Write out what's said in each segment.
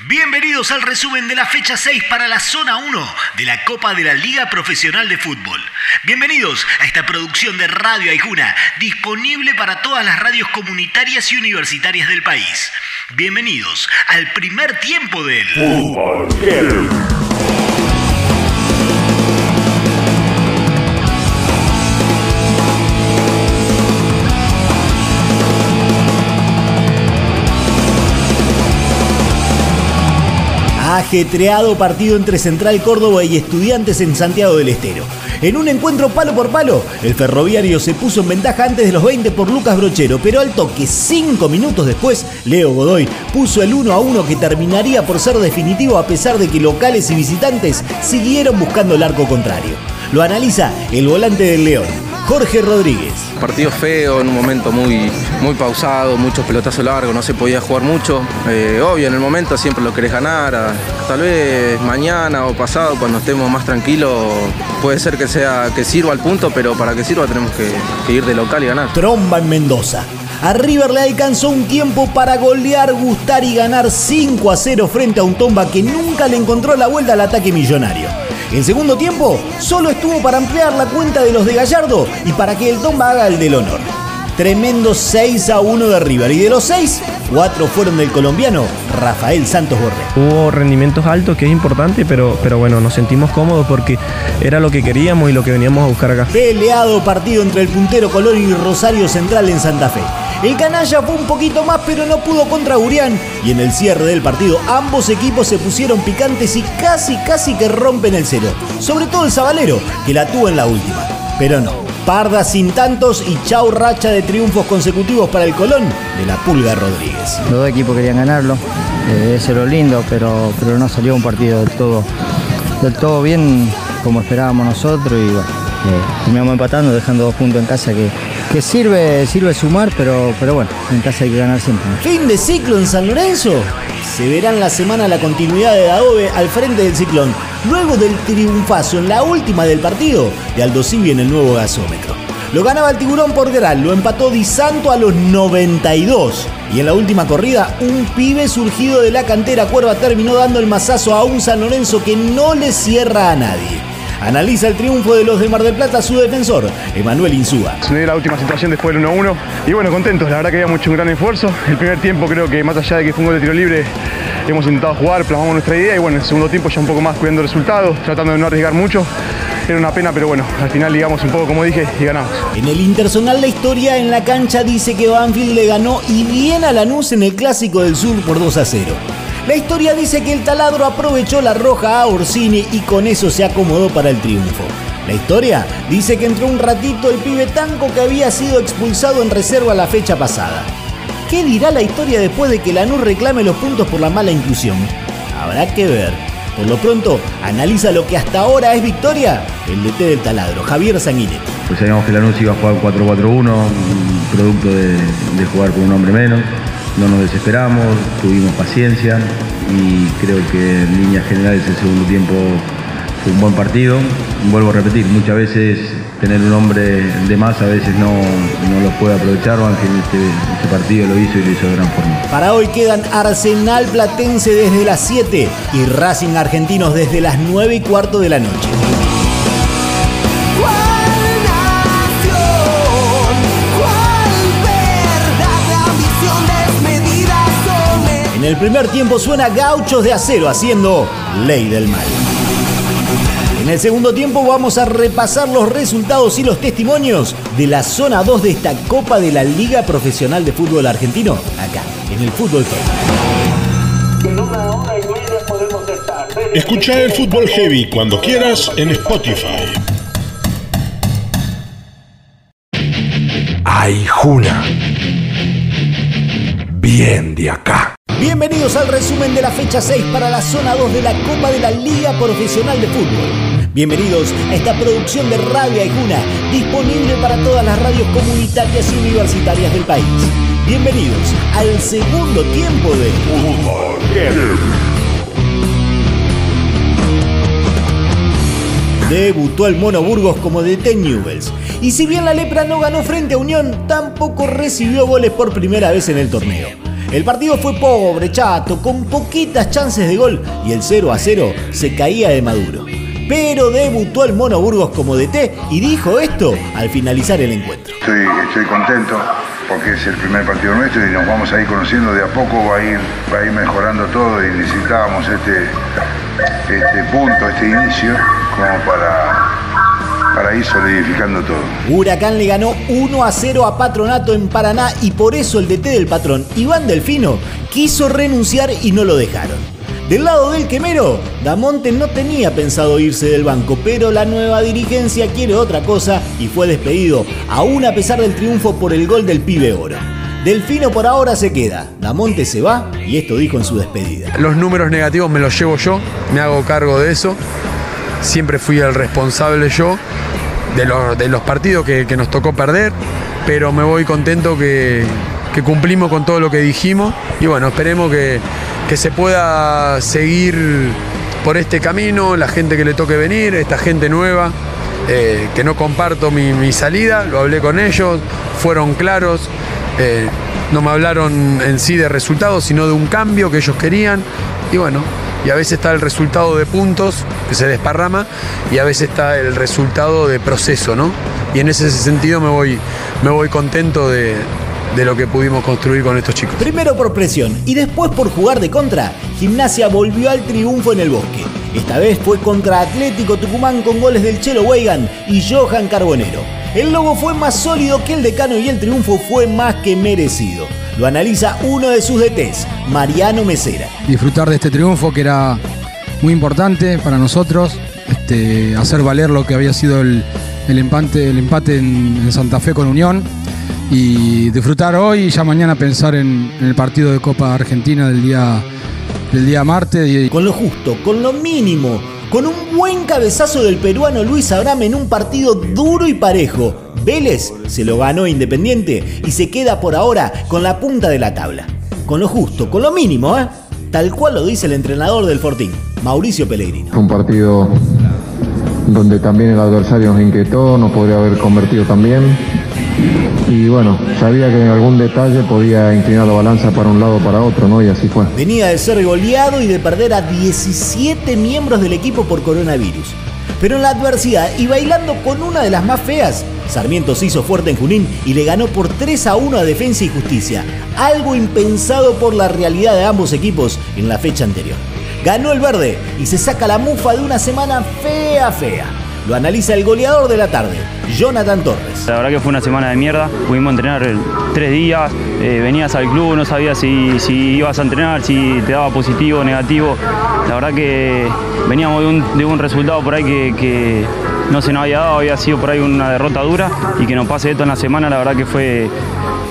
Bienvenidos al resumen de la fecha 6 para la zona 1 de la Copa de la Liga Profesional de Fútbol. Bienvenidos a esta producción de Radio Aijuna, disponible para todas las radios comunitarias y universitarias del país. Bienvenidos al primer tiempo del Fútbol. Ajetreado partido entre Central Córdoba y Estudiantes en Santiago del Estero. En un encuentro palo por palo, el ferroviario se puso en ventaja antes de los 20 por Lucas Brochero, pero al toque 5 minutos después, Leo Godoy puso el 1 a 1 que terminaría por ser definitivo a pesar de que locales y visitantes siguieron buscando el arco contrario. Lo analiza el volante del León. Jorge Rodríguez. Partido feo, en un momento muy, muy pausado, muchos pelotazos largos, no se podía jugar mucho. Eh, obvio, en el momento siempre lo querés ganar. Tal vez mañana o pasado, cuando estemos más tranquilos, puede ser que, sea, que sirva al punto, pero para que sirva tenemos que, que ir de local y ganar. Tromba en Mendoza. A River le alcanzó un tiempo para golear, gustar y ganar 5 a 0 frente a un Tomba que nunca le encontró la vuelta al ataque millonario. El segundo tiempo solo estuvo para ampliar la cuenta de los de Gallardo y para que el Tomba haga el del honor. Tremendo 6 a 1 de River y de los 6, 4 fueron del colombiano Rafael Santos Borré. Hubo rendimientos altos que es importante, pero, pero bueno, nos sentimos cómodos porque era lo que queríamos y lo que veníamos a buscar acá. Peleado partido entre el puntero Colón y Rosario Central en Santa Fe. El canalla fue un poquito más, pero no pudo contra Urián. Y en el cierre del partido, ambos equipos se pusieron picantes y casi, casi que rompen el cero. Sobre todo el Zabalero, que la tuvo en la última. Pero no. Parda sin tantos y chau racha de triunfos consecutivos para el Colón de la Pulga Rodríguez. Los dos equipos querían ganarlo, eh, eso es lo lindo, pero, pero no salió un partido del todo, del todo bien como esperábamos nosotros y bueno, eh, terminamos empatando, dejando dos puntos en casa que, que sirve, sirve sumar, pero, pero bueno, en casa hay que ganar siempre. Fin de ciclo en San Lorenzo. Se verá en la semana la continuidad de Daobe al frente del ciclón, luego del triunfazo en la última del partido de Aldo Civi en el nuevo gasómetro. Lo ganaba el tiburón por Geral, lo empató Di Santo a los 92. Y en la última corrida, un pibe surgido de la cantera Cuerva terminó dando el mazazo a un San Lorenzo que no le cierra a nadie. Analiza el triunfo de los de Mar del Plata su defensor, Emanuel Insúa. Se la última situación después del 1-1 y bueno, contentos, la verdad que había mucho un gran esfuerzo. El primer tiempo creo que más allá de que fue un gol de tiro libre, hemos intentado jugar, plasmamos nuestra idea y bueno, en el segundo tiempo ya un poco más cuidando resultados, tratando de no arriesgar mucho. Era una pena, pero bueno, al final digamos un poco como dije y ganamos. En el Intersonal la historia en la cancha dice que Banfield le ganó y bien a Lanús en el Clásico del Sur por 2 a 0. La historia dice que el taladro aprovechó la roja a Orsini y con eso se acomodó para el triunfo. La historia dice que entró un ratito el pibe Tanco que había sido expulsado en reserva la fecha pasada. ¿Qué dirá la historia después de que Lanús reclame los puntos por la mala inclusión? Habrá que ver. Por lo pronto, analiza lo que hasta ahora es victoria, el DT del taladro, Javier Sanguinetti. Pues sabíamos que Lanús iba a jugar 4-4-1, producto de, de jugar con un hombre menos no nos desesperamos, tuvimos paciencia y creo que en líneas generales el segundo tiempo fue un buen partido. Vuelvo a repetir, muchas veces tener un hombre de más a veces no, no lo puede aprovechar. Ángel este, este partido lo hizo y lo hizo de gran forma. Para hoy quedan Arsenal Platense desde las 7 y Racing Argentinos desde las 9 y cuarto de la noche. En el primer tiempo suena Gauchos de Acero haciendo Ley del Mal. En el segundo tiempo vamos a repasar los resultados y los testimonios de la zona 2 de esta Copa de la Liga Profesional de Fútbol Argentino, acá, en el Fútbol Heavy. Escucha el Fútbol Heavy cuando quieras en Spotify. Ay, Juna. Bien de acá. Bienvenidos al resumen de la fecha 6 para la zona 2 de la Copa de la Liga Profesional de Fútbol. Bienvenidos a esta producción de Radio Aijuna, disponible para todas las radios comunitarias y universitarias del país. Bienvenidos al segundo tiempo de Fútbol. Debutó el Mono Burgos como DT Newells. Y si bien la Lepra no ganó frente a Unión, tampoco recibió goles por primera vez en el torneo. El partido fue pobre, chato, con poquitas chances de gol y el 0 a 0 se caía de Maduro. Pero debutó el Mono Burgos como DT y dijo esto al finalizar el encuentro. Estoy, estoy contento porque es el primer partido nuestro y nos vamos a ir conociendo de a poco, va a ir, va a ir mejorando todo y necesitábamos este, este punto, este inicio, como para, para ir solidificando todo. Huracán le ganó 1 a 0 a Patronato en Paraná y por eso el DT del patrón, Iván Delfino, quiso renunciar y no lo dejaron. Del lado del quemero, Damonte no tenía pensado irse del banco, pero la nueva dirigencia quiere otra cosa y fue despedido, aún a pesar del triunfo por el gol del pibe oro. Delfino por ahora se queda, Damonte se va y esto dijo en su despedida. Los números negativos me los llevo yo, me hago cargo de eso. Siempre fui el responsable yo de los, partidos que, nos tocó perder, pero me voy contento que, que cumplimos con todo lo que dijimos y bueno, esperemos que, que se pueda seguir por este camino, la gente que le toque venir, esta gente nueva, eh, que no comparto mi, salida, lo hablé con ellos, fueron claros, eh, no me hablaron en sí de resultados, sino de un cambio que ellos querían, y bueno, y a veces está el resultado de puntos, que se desparrama, y a veces está el resultado de proceso, ¿no? Y en ese sentido me voy, me voy contento de, de lo que pudimos construir con estos chicos. Primero por presión y después por jugar de contra, Gimnasia volvió al triunfo en el bosque. Esta vez fue contra Atlético Tucumán con goles del Chelo Weigan y Johan Carbonero. El logo fue más sólido que el decano y el triunfo fue más que merecido. Lo analiza uno de sus DTs, Mariano Mesera. Disfrutar de este triunfo que era muy importante para nosotros, este, hacer valer lo que había sido el, empate, el empate en Santa Fe con Unión y disfrutar hoy y ya mañana pensar en, el partido de Copa Argentina del día, del día martes. Con lo justo, con lo mínimo, con un buen cabezazo del peruano Luis Abraham en un partido duro y parejo. Vélez se lo ganó Independiente y se queda por ahora con la punta de la tabla. Con lo justo, con lo mínimo, ¿eh? Tal cual lo dice el entrenador del Fortín, Mauricio Pellegrino. Un partido donde también el adversario nos inquietó, nos podría haber convertido también y bueno, sabía que en algún detalle podía inclinar la balanza para un lado o para otro, ¿no? Y así fue. Venía de ser goleado y de perder a 17 miembros del equipo por coronavirus. Pero en la adversidad y bailando con una de las más feas, Sarmiento se hizo fuerte en Junín y le ganó por 3 a 1 a Defensa y Justicia, algo impensado por la realidad de ambos equipos en la fecha anterior. Ganó el verde y se saca la mufa de una semana fea, fea. Lo analiza el goleador de la tarde, Jonathan Torres. La verdad que fue una semana de mierda. Pudimos entrenar tres días, eh, venías al club, no sabías si, ibas a entrenar, si te daba positivo o negativo. La verdad que veníamos de un, resultado por ahí que, no se nos había dado, había sido por ahí una derrota dura y que nos pase esto en la semana, la verdad que fue,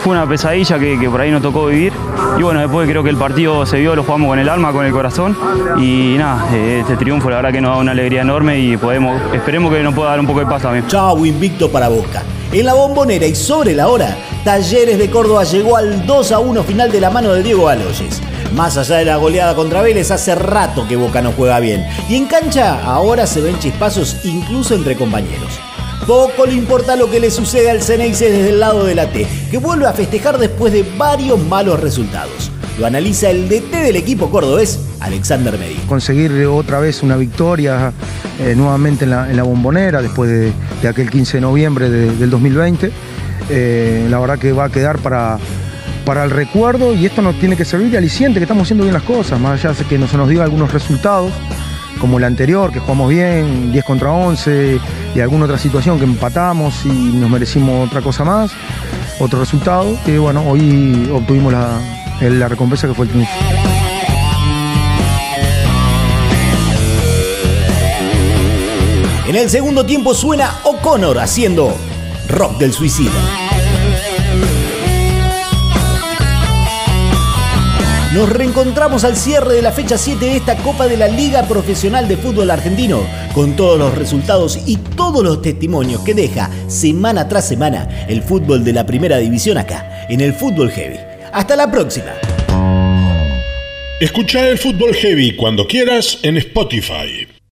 fue una pesadilla que, por ahí nos tocó vivir. Y bueno, después creo que el partido se vio, lo jugamos con el alma, con el corazón. Y nada, eh, este triunfo la verdad que nos da una alegría enorme y podemos, esperemos que nos pueda dar un poco de paz también. Chau, invicto para Boca. En la bombonera y sobre la hora, Talleres de Córdoba llegó al 2 a 1 final de la mano de Diego Aloyes. Más allá de la goleada contra Vélez, hace rato que Boca no juega bien. Y en cancha ahora se ven chispazos incluso entre compañeros. Poco le importa lo que le sucede al Ceneice desde el lado de la T, que vuelve a festejar después de varios malos resultados. Lo analiza el DT del equipo cordobés, Alexander Medina. Conseguir otra vez una victoria eh, nuevamente en la, bombonera después de, aquel 15 de noviembre del 2020. Eh, la verdad que va a quedar para, para el recuerdo y esto nos tiene que servir de aliciente, que estamos haciendo bien las cosas, más allá de que no se nos diga algunos resultados como el anterior, que jugamos bien, 10 contra 11, y alguna otra situación que empatamos y nos merecimos otra cosa más, otro resultado, que bueno, hoy obtuvimos la, la recompensa que fue el triunfo. En el segundo tiempo suena O'Connor haciendo Rock del Suicida. Nos reencontramos al cierre de la fecha 7 de esta Copa de la Liga Profesional de Fútbol Argentino, con todos los resultados y todos los testimonios que deja semana tras semana el fútbol de la primera división acá, en el Fútbol Heavy. Hasta la próxima. Escucha el Fútbol Heavy cuando quieras en Spotify.